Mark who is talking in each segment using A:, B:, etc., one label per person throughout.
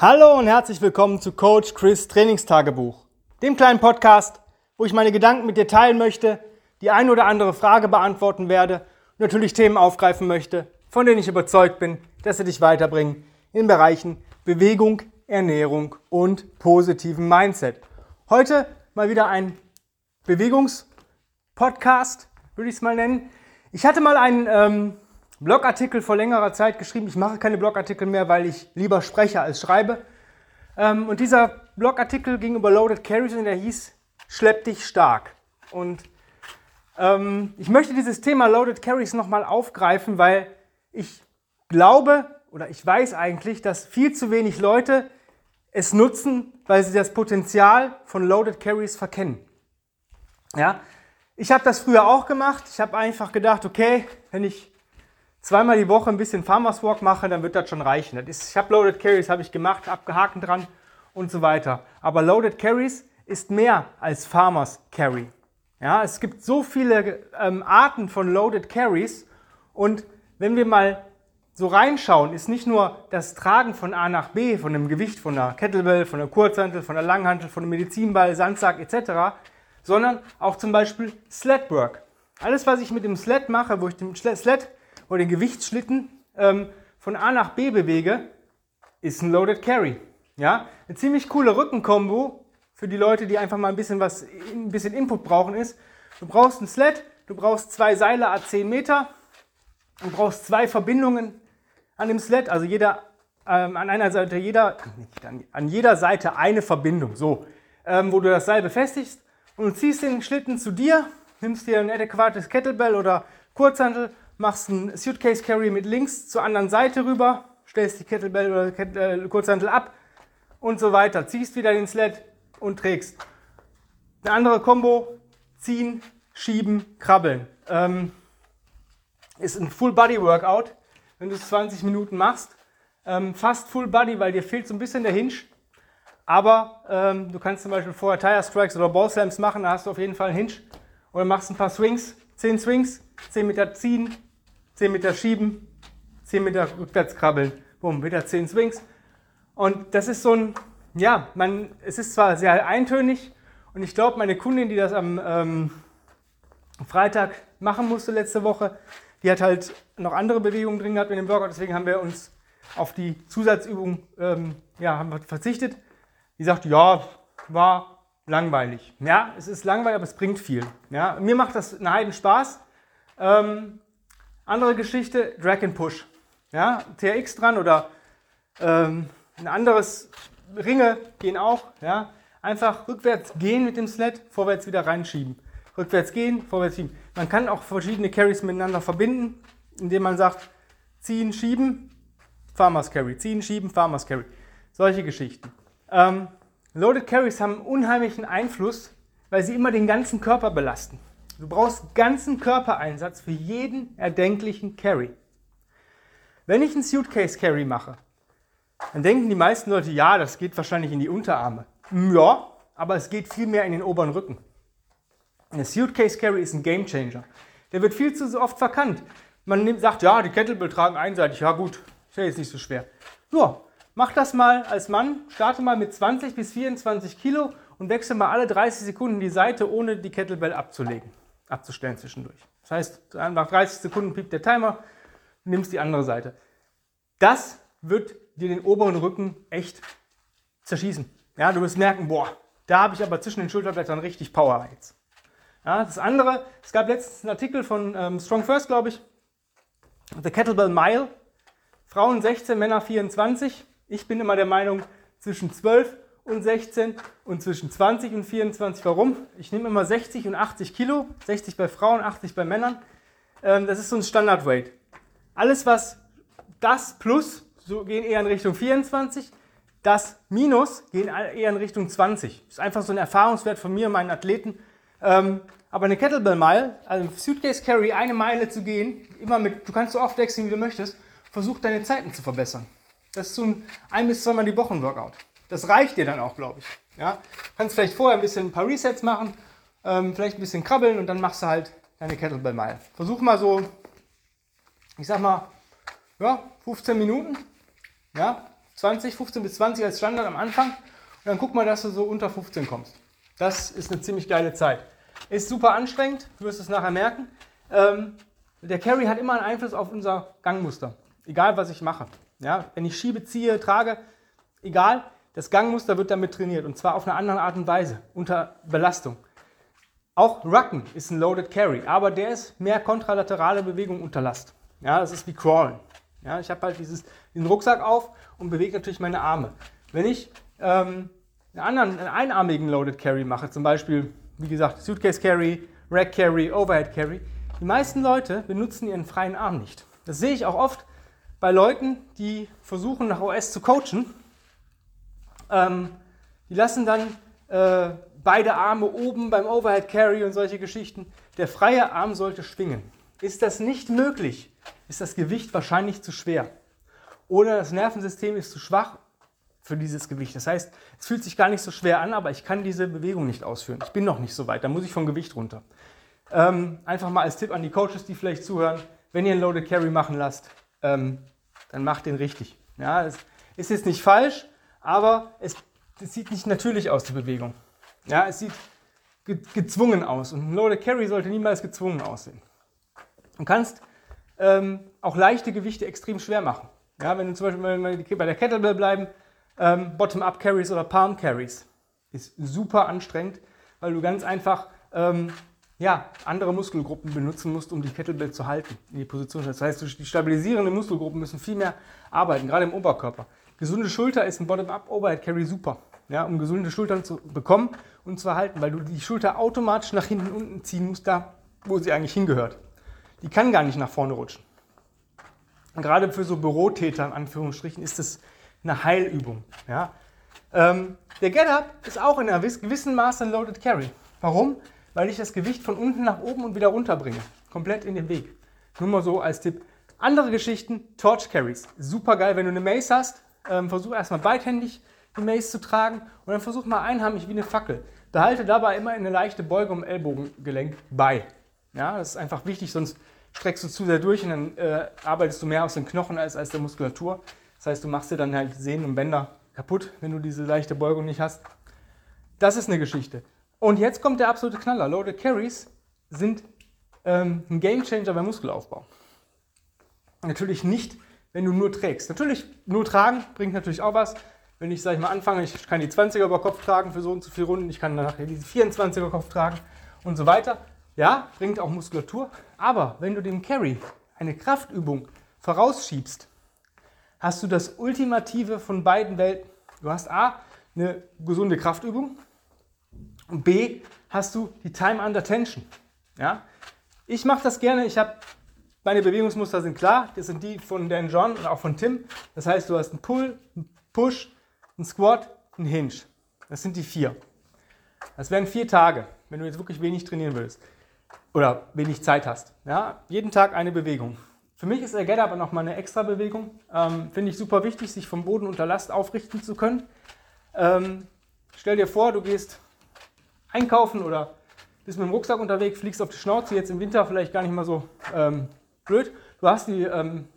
A: Hallo und herzlich willkommen zu Coach Chris Trainingstagebuch, dem kleinen Podcast, wo ich meine Gedanken mit dir teilen möchte, die ein oder andere Frage beantworten werde und natürlich Themen aufgreifen möchte, von denen ich überzeugt bin, dass sie dich weiterbringen in Bereichen Bewegung, Ernährung und positiven Mindset. Heute mal wieder ein Bewegungspodcast, würde ich es mal nennen. Ich hatte mal einen ähm, Blogartikel vor längerer Zeit geschrieben. Ich mache keine Blogartikel mehr, weil ich lieber spreche als schreibe. Ähm, und dieser Blogartikel ging über Loaded Carries und der hieß Schlepp dich stark. Und ähm, ich möchte dieses Thema Loaded Carries nochmal aufgreifen, weil ich glaube oder ich weiß eigentlich, dass viel zu wenig Leute es nutzen, weil sie das Potenzial von Loaded Carries verkennen. Ja, ich habe das früher auch gemacht. Ich habe einfach gedacht, okay, wenn ich zweimal die Woche ein bisschen Farmers Walk mache, dann wird das schon reichen. Das ist, ich habe Loaded Carries, habe ich gemacht, abgehakt dran und so weiter. Aber Loaded Carries ist mehr als Farmers Carry. Ja, es gibt so viele ähm, Arten von Loaded Carries und wenn wir mal so reinschauen, ist nicht nur das Tragen von A nach B, von dem Gewicht von der Kettlebell, von der Kurzhantel, von der Langhantel, von dem Medizinball, Sandsack etc., sondern auch zum Beispiel Sledwork. Alles, was ich mit dem Sled mache, wo ich den Sled oder den Gewichtsschlitten ähm, von A nach B bewege, ist ein Loaded Carry. Ja? Eine ziemlich coole Rückenkombo für die Leute, die einfach mal ein bisschen was, ein bisschen Input brauchen, ist, du brauchst ein Sled, du brauchst zwei Seile a 10 Meter, du brauchst zwei Verbindungen an dem Sled, also jeder, ähm, an einer Seite jeder, an jeder Seite eine Verbindung, so, ähm, wo du das Seil befestigst und du ziehst den Schlitten zu dir, nimmst dir ein adäquates Kettlebell oder Kurzhantel machst einen Suitcase Carry mit links zur anderen Seite rüber, stellst die Kettlebell oder Kett, äh, Kurzhantel ab und so weiter. Ziehst wieder den Sled und trägst. Eine andere Combo, ziehen, schieben, krabbeln. Ähm, ist ein Full Body Workout, wenn du es 20 Minuten machst. Ähm, fast Full Body, weil dir fehlt so ein bisschen der Hinge. Aber ähm, du kannst zum Beispiel vorher Tire Strikes oder Ball Slams machen, da hast du auf jeden Fall einen Hinge. Oder machst ein paar Swings, 10 Swings, 10 Meter ziehen, 10 Meter schieben, 10 Meter rückwärts krabbeln, bumm, wieder 10 Swings. Und das ist so ein, ja, man, es ist zwar sehr eintönig und ich glaube, meine Kundin, die das am ähm, Freitag machen musste letzte Woche, die hat halt noch andere Bewegungen drin gehabt in dem Workout, deswegen haben wir uns auf die Zusatzübung ähm, ja, haben wir verzichtet. Die sagt, ja, war langweilig. Ja, es ist langweilig, aber es bringt viel. Ja, mir macht das einen Heiden Spaß. Ähm, andere Geschichte, Drag and Push. Ja, TRX dran oder ähm, ein anderes Ringe gehen auch. Ja, einfach rückwärts gehen mit dem Sled, vorwärts wieder reinschieben. Rückwärts gehen, vorwärts schieben. Man kann auch verschiedene Carries miteinander verbinden, indem man sagt, ziehen, schieben, Farmers Carry, ziehen, schieben, Farmers Carry. Solche Geschichten. Ähm, Loaded Carries haben einen unheimlichen Einfluss, weil sie immer den ganzen Körper belasten. Du brauchst ganzen Körpereinsatz für jeden erdenklichen Carry. Wenn ich einen Suitcase Carry mache, dann denken die meisten Leute, ja, das geht wahrscheinlich in die Unterarme. Ja, aber es geht viel mehr in den oberen Rücken. Der Suitcase Carry ist ein Game Changer. Der wird viel zu oft verkannt. Man nimmt, sagt, ja, die Kettlebell tragen einseitig. Ja gut, ist ja jetzt nicht so schwer. Ja, mach das mal als Mann. Starte mal mit 20 bis 24 Kilo und wechsle mal alle 30 Sekunden die Seite, ohne die Kettlebell abzulegen abzustellen zwischendurch. Das heißt, nach 30 Sekunden piept der Timer, nimmst die andere Seite. Das wird dir den oberen Rücken echt zerschießen. Ja, du wirst merken, boah, da habe ich aber zwischen den Schulterblättern richtig Power jetzt. Ja, das andere, es gab letztens einen Artikel von ähm, Strong First, glaube ich, The Kettlebell Mile. Frauen 16, Männer 24. Ich bin immer der Meinung, zwischen 12 und 16 und zwischen 20 und 24. Warum? Ich nehme immer 60 und 80 Kilo, 60 bei Frauen, 80 bei Männern. Ähm, das ist so ein Standardweight. Alles, was das plus, so gehen eher in Richtung 24, das minus gehen eher in Richtung 20. Das ist einfach so ein Erfahrungswert von mir und meinen Athleten. Ähm, aber eine Kettlebell Mile, also Suitcase Carry, eine Meile zu gehen, immer mit, du kannst so oft wechseln, wie du möchtest, versuch deine Zeiten zu verbessern. Das ist so ein ein bis zweimal die Woche Workout. Das reicht dir dann auch, glaube ich. Ja? Kannst vielleicht vorher ein bisschen ein paar Resets machen, ähm, vielleicht ein bisschen krabbeln und dann machst du halt deine Kettlebell Mile. Versuch mal so, ich sag mal, ja, 15 Minuten. Ja, 20, 15 bis 20 als Standard am Anfang. Und dann guck mal, dass du so unter 15 kommst. Das ist eine ziemlich geile Zeit. Ist super anstrengend, du wirst es nachher merken. Ähm, der Carry hat immer einen Einfluss auf unser Gangmuster. Egal, was ich mache. Ja, wenn ich schiebe, ziehe, trage, egal, das Gangmuster wird damit trainiert. Und zwar auf eine andere Art und Weise, unter Belastung. Auch Rucken ist ein Loaded Carry, aber der ist mehr kontralaterale Bewegung unter Last. Ja, das ist wie Crawlen. Ja, ich habe halt dieses, diesen Rucksack auf und bewege natürlich meine Arme. Wenn ich ähm, einen anderen, einen einarmigen Loaded Carry mache, zum Beispiel, wie gesagt, Suitcase Carry, Rack Carry, Overhead Carry, die meisten Leute benutzen ihren freien Arm nicht. Das sehe ich auch oft bei Leuten, die versuchen nach OS zu coachen. Ähm, die lassen dann äh, beide Arme oben beim Overhead Carry und solche Geschichten. Der freie Arm sollte schwingen. Ist das nicht möglich, ist das Gewicht wahrscheinlich zu schwer. Oder das Nervensystem ist zu schwach für dieses Gewicht. Das heißt, es fühlt sich gar nicht so schwer an, aber ich kann diese Bewegung nicht ausführen. Ich bin noch nicht so weit, da muss ich vom Gewicht runter. Ähm, einfach mal als Tipp an die Coaches, die vielleicht zuhören, wenn ihr einen Loaded Carry machen lasst, ähm, dann macht den richtig. Ja, es ist jetzt nicht falsch, aber es, sieht nicht natürlich aus, die Bewegung. Ja, es sieht ge gezwungen aus und ein Loaded Carry sollte niemals gezwungen aussehen. Du kannst ähm, auch leichte Gewichte extrem schwer machen. Ja, wenn du zum Beispiel bei der Kettlebell bleiben, ähm, Bottom-up Carries oder Palm Carries ist super anstrengend, weil du ganz einfach ähm, ja, andere Muskelgruppen benutzen musst, um die Kettlebell zu halten, in die Position. Das heißt, die stabilisierenden Muskelgruppen müssen viel mehr arbeiten, gerade im Oberkörper. Gesunde Schulter ist ein Bottom-up Overhead Carry super, ja, um gesunde Schultern zu bekommen und zu erhalten, weil du die Schulter automatisch nach hinten unten ziehen musst, da wo sie eigentlich hingehört. Die kann gar nicht nach vorne rutschen. Und gerade für so Bürotäter in Anführungsstrichen ist das eine Heilübung. Ja. Ähm, der Get-Up ist auch in einem gewissen Maße ein Loaded Carry. Warum? Weil ich das Gewicht von unten nach oben und wieder runter bringe. Komplett in den Weg. Nur mal so als Tipp. Andere Geschichten, Torch Carries. Super geil, wenn du eine Mace hast. Ähm, versuch erstmal beidhändig die Mace zu tragen und dann versuch mal einhamig wie eine Fackel. Behalte dabei immer eine leichte Beugung im Ellbogengelenk bei. Ja, das ist einfach wichtig, sonst streckst du zu sehr durch und dann äh, arbeitest du mehr aus den Knochen als aus der Muskulatur. Das heißt, du machst dir dann halt Sehnen und Bänder kaputt, wenn du diese leichte Beugung nicht hast. Das ist eine Geschichte. Und jetzt kommt der absolute Knaller. Loaded Carries sind ähm, ein Game Changer beim Muskelaufbau. Natürlich nicht, wenn du nur trägst. Natürlich, nur tragen bringt natürlich auch was. Wenn ich, sag ich mal, anfange, ich kann die 20er über Kopf tragen für so und so viele Runden, ich kann nachher diese 24er Kopf tragen und so weiter. Ja, bringt auch Muskulatur. Aber wenn du dem Carry eine Kraftübung vorausschiebst, hast du das Ultimative von beiden Welten. Du hast A, eine gesunde Kraftübung und B, hast du die Time under Tension. Ja? Ich mache das gerne. Ich habe meine Bewegungsmuster sind klar. Das sind die von Dan John und auch von Tim. Das heißt, du hast einen Pull, einen Push, einen Squat, einen Hinge. Das sind die vier. Das wären vier Tage, wenn du jetzt wirklich wenig trainieren würdest oder wenig Zeit hast. Ja, jeden Tag eine Bewegung. Für mich ist der Get Up nochmal eine extra Bewegung. Ähm, Finde ich super wichtig, sich vom Boden unter Last aufrichten zu können. Ähm, stell dir vor, du gehst einkaufen oder bist mit dem Rucksack unterwegs, fliegst auf die Schnauze, jetzt im Winter vielleicht gar nicht mal so ähm, blöd. Du hast die ähm,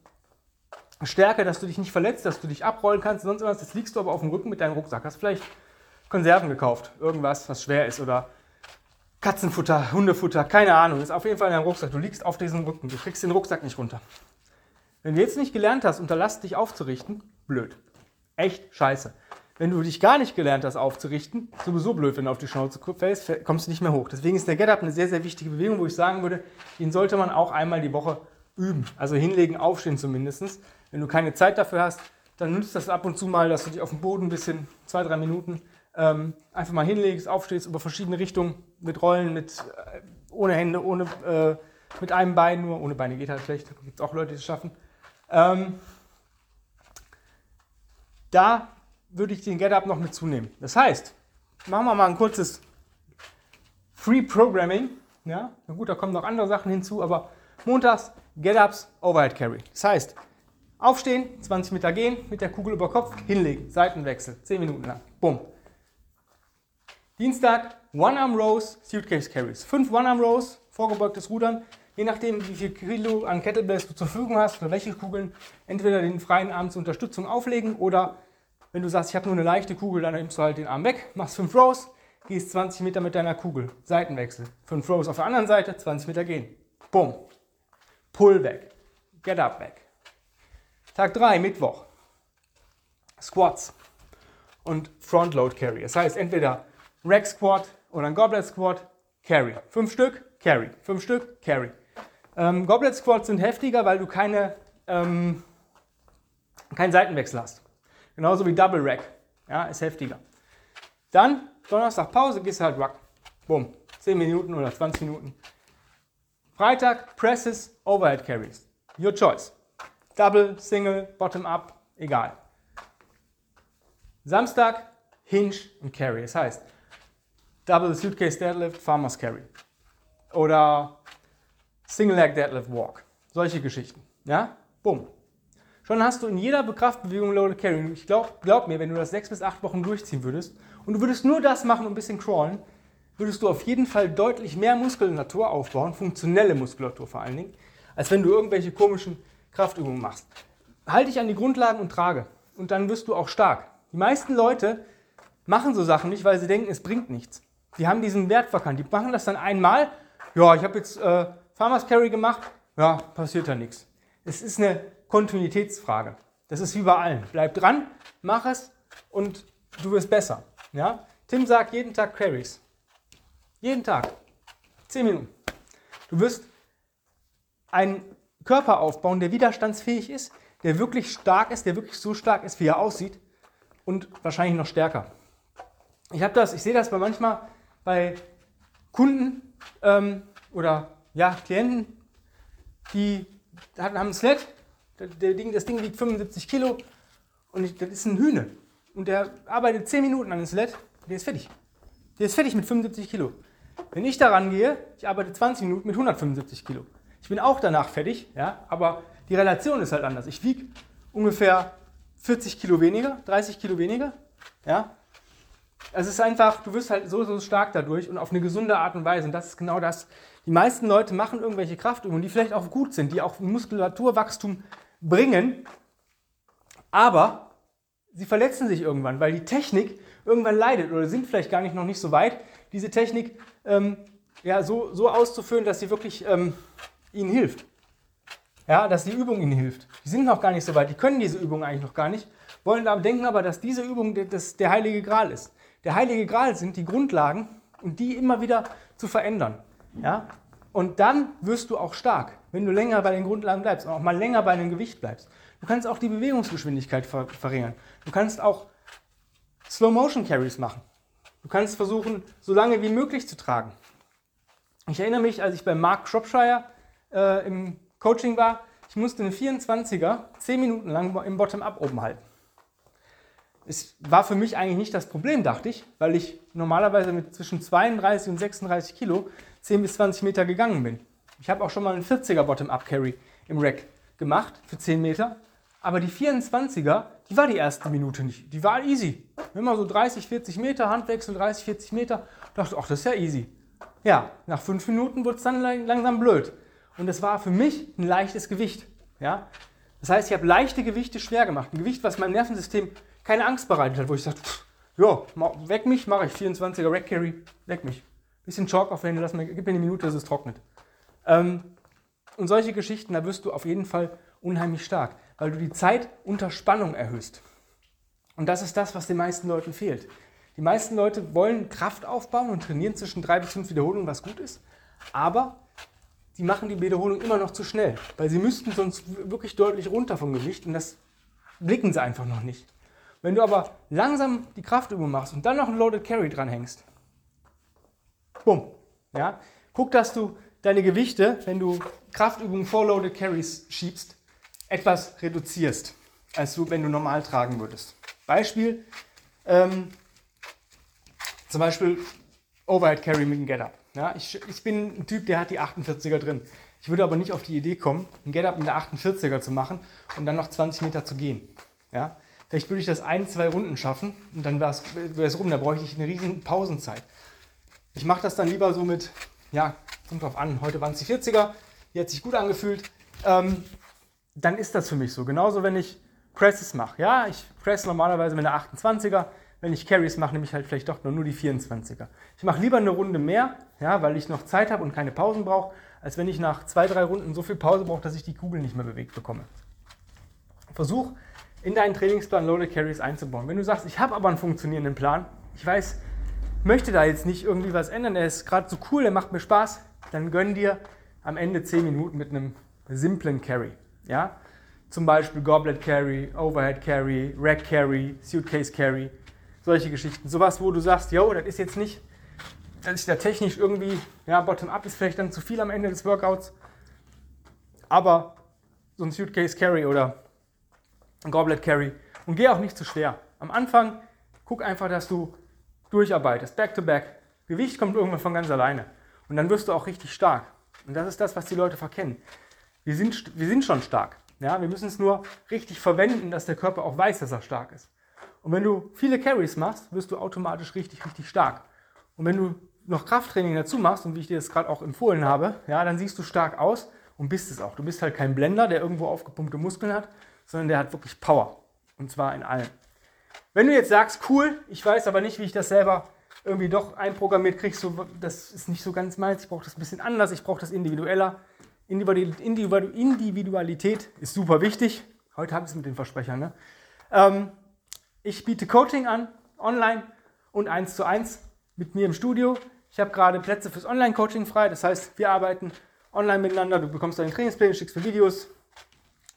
A: Stärke, dass du dich nicht verletzt, dass du dich abrollen kannst, sonst was. Jetzt liegst du aber auf dem Rücken mit deinem Rucksack. Hast vielleicht Konserven gekauft, irgendwas, was schwer ist oder Katzenfutter, Hundefutter, keine Ahnung. Ist auf jeden Fall in deinem Rucksack. Du liegst auf diesem Rücken. Du kriegst den Rucksack nicht runter. Wenn du jetzt nicht gelernt hast, unter Last dich aufzurichten, blöd. Echt scheiße. Wenn du dich gar nicht gelernt hast aufzurichten, sowieso blöd, wenn du auf die Schnauze fällst, kommst du nicht mehr hoch. Deswegen ist der Get-Up eine sehr, sehr wichtige Bewegung, wo ich sagen würde, den sollte man auch einmal die Woche üben. Also hinlegen, aufstehen zumindest. Wenn du keine Zeit dafür hast, dann nützt das ab und zu mal, dass du dich auf dem Boden ein bisschen, zwei, drei Minuten, ähm, einfach mal hinlegst, aufstehst über verschiedene Richtungen mit Rollen, mit äh, ohne Hände, ohne, äh, mit einem Bein nur. Ohne Beine geht halt schlecht, da gibt es auch Leute, die es schaffen. Ähm, da würde ich den Get-Up noch mit zunehmen. Das heißt, machen wir mal ein kurzes Free Programming. Ja, na gut, da kommen noch andere Sachen hinzu, aber montags Get-Ups, Overhead Carry. Das heißt, aufstehen, 20 Meter gehen, mit der Kugel über Kopf, hinlegen, Seitenwechsel, 10 Minuten lang. Bumm. Dienstag One-Arm Rows, Suitcase Carries. Fünf One-Arm Rows, vorgebeugtes Rudern. Je nachdem, wie viel Kilo an Kettlebells du zur Verfügung hast oder welche Kugeln, entweder den freien Arm zur Unterstützung auflegen oder Wenn du sagst, ich habe nur eine leichte Kugel, dann nimmst du halt den Arm weg, machst 5 Rows, gehst 20 Meter mit deiner Kugel. Seitenwechsel. 5 Rows auf der anderen Seite, 20 Meter gehen. Bumm. Pull weg. Get up weg. Tag 3, Mittwoch. Squats und Front Load Carry. Das heißt entweder Rack Squat oder ein Goblet Squat, Carry. Fünf Stück, Carry. Fünf Stück, Carry. Ähm, Goblet Squats sind heftiger, weil du keine, ähm, keinen Seitenwechsel hast. Genauso wie Double Rack. Ja, ist heftiger. Dann Donnerstag Pause, gehst du halt Ruck. Bumm. 10 Minuten oder 20 Minuten. Freitag Presses, Overhead Carries. Your choice. Double, Single, Bottom Up, egal. Samstag Hinge und Carry. Das heißt, Double Suitcase Deadlift, Farmer's Carry. Oder Single Leg Deadlift Walk. Solche Geschichten. Ja? Bumm. Schon hast du in jeder Kraftbewegung Loaded Carry. Ich glaube, glaub mir, wenn du das sechs bis acht Wochen durchziehen würdest und du würdest nur das machen und ein bisschen crawlen, würdest du auf jeden Fall deutlich mehr Muskulatur aufbauen, funktionelle Muskulatur vor allen Dingen, als wenn du irgendwelche komischen Kraftübungen machst. Halte dich an die Grundlagen und trage. Und dann wirst du auch stark. Die meisten Leute machen so Sachen nicht, weil sie denken, es bringt nichts. Die haben diesen Wert verkannt. Die machen das dann einmal. Ja, ich habe jetzt äh, Farmers Carry gemacht. Ja, passiert da nichts. Es ist eine Kontinuitätsfrage. Das ist wie bei allen. Bleib dran, mach es und du wirst besser. Ja? Tim sagt jeden Tag Carries. Jeden Tag. Zehn Minuten. Du wirst einen Körper aufbauen, der widerstandsfähig ist, der wirklich stark ist, der wirklich so stark ist, wie er aussieht und wahrscheinlich noch stärker. Ich habe das, ich sehe das bei manchmal bei Kunden ähm, oder ja, Klienten, die haben ein Sled, Ding, das Ding wiegt 75 Kilo und ich, das ist ein Hühne. Und der arbeitet 10 Minuten an dem Sled, der ist fertig. Der ist fertig mit 75 Kilo. Wenn ich daran gehe, ich arbeite 20 Minuten mit 175 Kilo. Ich bin auch danach fertig, ja, aber die Relation ist halt anders. Ich wiege ungefähr 40 Kilo weniger, 30 Kilo weniger, ja. Es ist einfach, du wirst halt so, so stark dadurch und auf eine gesunde Art und Weise. Und das ist genau das. Die meisten Leute machen irgendwelche Kraftübungen, die vielleicht auch gut sind, die auch Muskulaturwachstum bringen, aber sie verletzen sich irgendwann, weil die Technik irgendwann leidet oder sind vielleicht gar nicht noch nicht so weit, diese Technik ähm, ja, so, so auszuführen, dass sie wirklich ähm, ihnen hilft. Ja, dass die Übung ihnen hilft. Die sind noch gar nicht so weit, die können diese Übung eigentlich noch gar nicht, wollen aber denken aber, dass diese Übung das, der heilige Gral ist. Der heilige Gral sind die Grundlagen und die immer wieder zu verändern. Ja? Und dann wirst du auch stark, wenn du länger bei den Grundlagen bleibst und auch mal länger bei einem Gewicht bleibst. Du kannst auch die Bewegungsgeschwindigkeit ver verringern. Du kannst auch Slow Motion Carries machen. Du kannst versuchen, so lange wie möglich zu tragen. Ich erinnere mich, als ich bei Mark Shropshire äh, im Coaching war, ich musste eine 24er 10 Minuten lang im Bottom-up oben halten. Es war für mich eigentlich nicht das Problem, dachte ich, weil ich normalerweise mit zwischen 32 und 36 Kilo 10 bis 20 Meter gegangen bin. Ich habe auch schon mal einen 40er Bottom-up-Carry im Rack gemacht für 10 Meter. Aber die 24er, die war die erste Minute nicht. Die war easy. Immer so 30, 40 Meter, Handwechsel 30, 40 Meter. Dachte, ach, das ist ja easy. Ja, nach 5 Minuten wurde es dann langsam blöd. Und das war für mich ein leichtes Gewicht. Ja? Das heißt, ich habe leichte Gewichte schwer gemacht. Ein Gewicht, was meinem Nervensystem keine Angst bereitet hat, wo ich sagte, ja, weg mich, mache ich 24er Rack Carry, weg mich. Bisschen Chalk aufwende, lass mir, gib mir eine Minute, dass es trocknet. Ähm, und solche Geschichten, da wirst du auf jeden Fall unheimlich stark, weil du die Zeit unter Spannung erhöhst. Und das ist das, was den meisten Leuten fehlt. Die meisten Leute wollen Kraft aufbauen und trainieren zwischen drei bis fünf Wiederholungen, was gut ist. Aber sie machen die Wiederholung immer noch zu schnell, weil sie müssten sonst wirklich deutlich runter vom Gewicht und das blicken sie einfach noch nicht. Wenn du aber langsam die Kraftübung machst und dann noch ein Loaded Carry dranhängst, bumm, ja, guck, dass du deine Gewichte, wenn du Kraftübungen vor Loaded Carries schiebst, etwas reduzierst, als du, wenn du normal tragen würdest. Beispiel, ähm, zum Beispiel Overhead Carry mit dem Get-Up. Ja, ich, ich bin ein Typ, der hat die 48er drin. Ich würde aber nicht auf die Idee kommen, ein Get-Up mit der 48er zu machen und dann noch 20 Meter zu gehen. Ja? Vielleicht würde ich das ein, zwei Runden schaffen und dann wäre es rum. Da bräuchte ich eine riesen Pausenzeit. Ich mache das dann lieber so mit, ja, kommt drauf an, heute waren es die 40er, die hat sich gut angefühlt. Ähm, dann ist das für mich so. Genauso, wenn ich Presses mache. Ja, ich presse normalerweise mit einer 28er. Wenn ich Carries mache, nehme ich halt vielleicht doch nur die 24er. Ich mache lieber eine Runde mehr, ja, weil ich noch Zeit habe und keine Pausen brauche, als wenn ich nach zwei, drei Runden so viel Pause brauche, dass ich die Kugel nicht mehr bewegt bekomme. Versuch in deinen Trainingsplan Loaded Carries einzubauen. Wenn du sagst, ich habe aber einen funktionierenden Plan, ich weiß, möchte da jetzt nicht irgendwie was ändern, der ist gerade so cool, der macht mir Spaß, dann gönn dir am Ende 10 Minuten mit einem simplen Carry. Ja? Zum Beispiel Goblet Carry, Overhead Carry, Rack Carry, Suitcase Carry, solche Geschichten. Sowas, wo du sagst, yo, das ist jetzt nicht, das ist ja technisch irgendwie, ja, Bottom-up ist vielleicht dann zu viel am Ende des Workouts, aber so ein Suitcase Carry oder ein Goblet Carry und geh auch nicht zu schwer. Am Anfang guck einfach, dass du durcharbeitest, back to back. Gewicht kommt irgendwann von ganz alleine und dann wirst du auch richtig stark. Und das ist das, was die Leute verkennen. Wir sind, wir sind schon stark. Ja, wir müssen es nur richtig verwenden, dass der Körper auch weiß, dass er stark ist. Und wenn du viele Carries machst, wirst du automatisch richtig, richtig stark. Und wenn du noch Krafttraining dazu machst, und wie ich dir das gerade auch empfohlen habe, ja, dann siehst du stark aus und bist es auch. Du bist halt kein Blender, der irgendwo aufgepumpte Muskeln hat, sondern der hat wirklich Power. Und zwar in allem. Wenn du jetzt sagst, cool, ich weiß aber nicht, wie ich das selber irgendwie doch einprogrammiert kriege, so, das ist nicht so ganz meins, ich brauche das ein bisschen anders, ich brauche das individueller. Individualität ist super wichtig. Heute habe ich es mit den Versprechern. Ne? Ähm, ich biete Coaching an, online und eins zu eins mit mir im Studio. Ich habe gerade Plätze fürs Online-Coaching frei. Das heißt, wir arbeiten online miteinander. Du bekommst deine Trainingspläne, schickst mir Videos.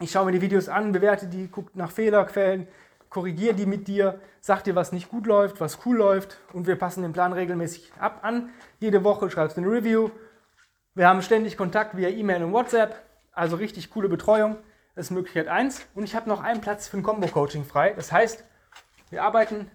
A: Ich schaue mir die Videos an, bewerte die, gucke nach Fehlerquellen, korrigiere die mit dir, sag dir, was nicht gut läuft, was cool läuft und wir passen den Plan regelmäßig ab an. Jede Woche schreibst du eine Review. Wir haben ständig Kontakt via E-Mail und WhatsApp. Also richtig coole Betreuung. Das ist Möglichkeit 1. Und ich habe noch einen Platz für ein Combo-Coaching frei. Das heißt, wir arbeiten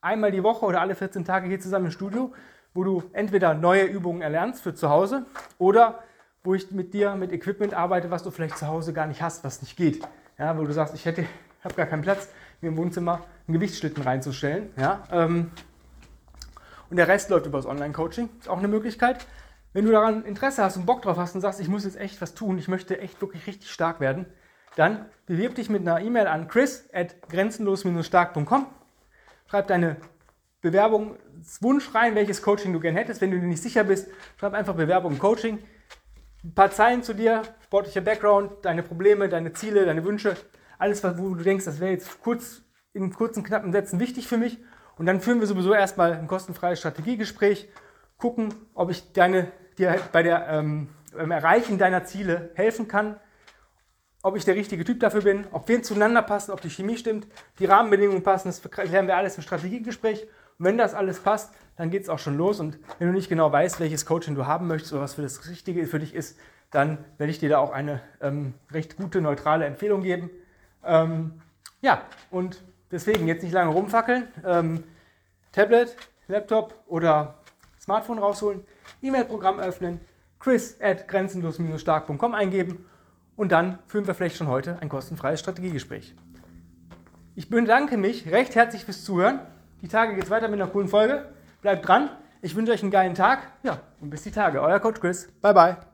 A: einmal die Woche oder alle 14 Tage hier zusammen im Studio, wo du entweder neue Übungen erlernst für zu Hause oder wo ich mit dir mit Equipment arbeite, was du vielleicht zu Hause gar nicht hast, was nicht geht. Ja, wo du sagst, ich hätte, habe gar keinen Platz, mir im Wohnzimmer einen Gewichtsschlitten reinzustellen. Ja, ähm, und der Rest läuft über das Online-Coaching. Ist auch eine Möglichkeit. Wenn du daran Interesse hast und Bock drauf hast und sagst, ich muss jetzt echt was tun, ich möchte echt wirklich richtig stark werden, dann bewirb dich mit einer E-Mail an chris at grenzenlos-stark.com Schreib deine Bewerbungswunsch rein, welches Coaching du gerne hättest. Wenn du dir nicht sicher bist, schreib einfach Bewerbung Coaching. Ein paar Zeilen zu dir, sportlicher Background, deine Probleme, deine Ziele, deine Wünsche, alles, wo du denkst, das wäre jetzt kurz in kurzen, knappen Sätzen wichtig für mich. Und dann führen wir sowieso erstmal ein kostenfreies Strategiegespräch, gucken, ob ich deine, dir bei der ähm, beim Erreichen deiner Ziele helfen kann ob ich der richtige Typ dafür bin, ob wir zueinander passen, ob die Chemie stimmt, die Rahmenbedingungen passen, das klären wir alles im Strategiegespräch. Und wenn das alles passt, dann geht es auch schon los. Und wenn du nicht genau weißt, welches Coaching du haben möchtest oder was für das Richtige für dich ist, dann werde ich dir da auch eine ähm, recht gute, neutrale Empfehlung geben. Ähm, ja, und deswegen jetzt nicht lange rumfackeln. Ähm, Tablet, Laptop oder Smartphone rausholen, E-Mail-Programm öffnen, chris at grenzenlos-stark.com eingeben und dann führen wir vielleicht schon heute ein kostenfreies Strategiegespräch. Ich bedanke mich recht herzlich fürs Zuhören. Die Tage geht es weiter mit einer coolen Folge. Bleibt dran. Ich wünsche euch einen geilen Tag. Ja, und bis die Tage. Euer Coach Chris. Bye, bye.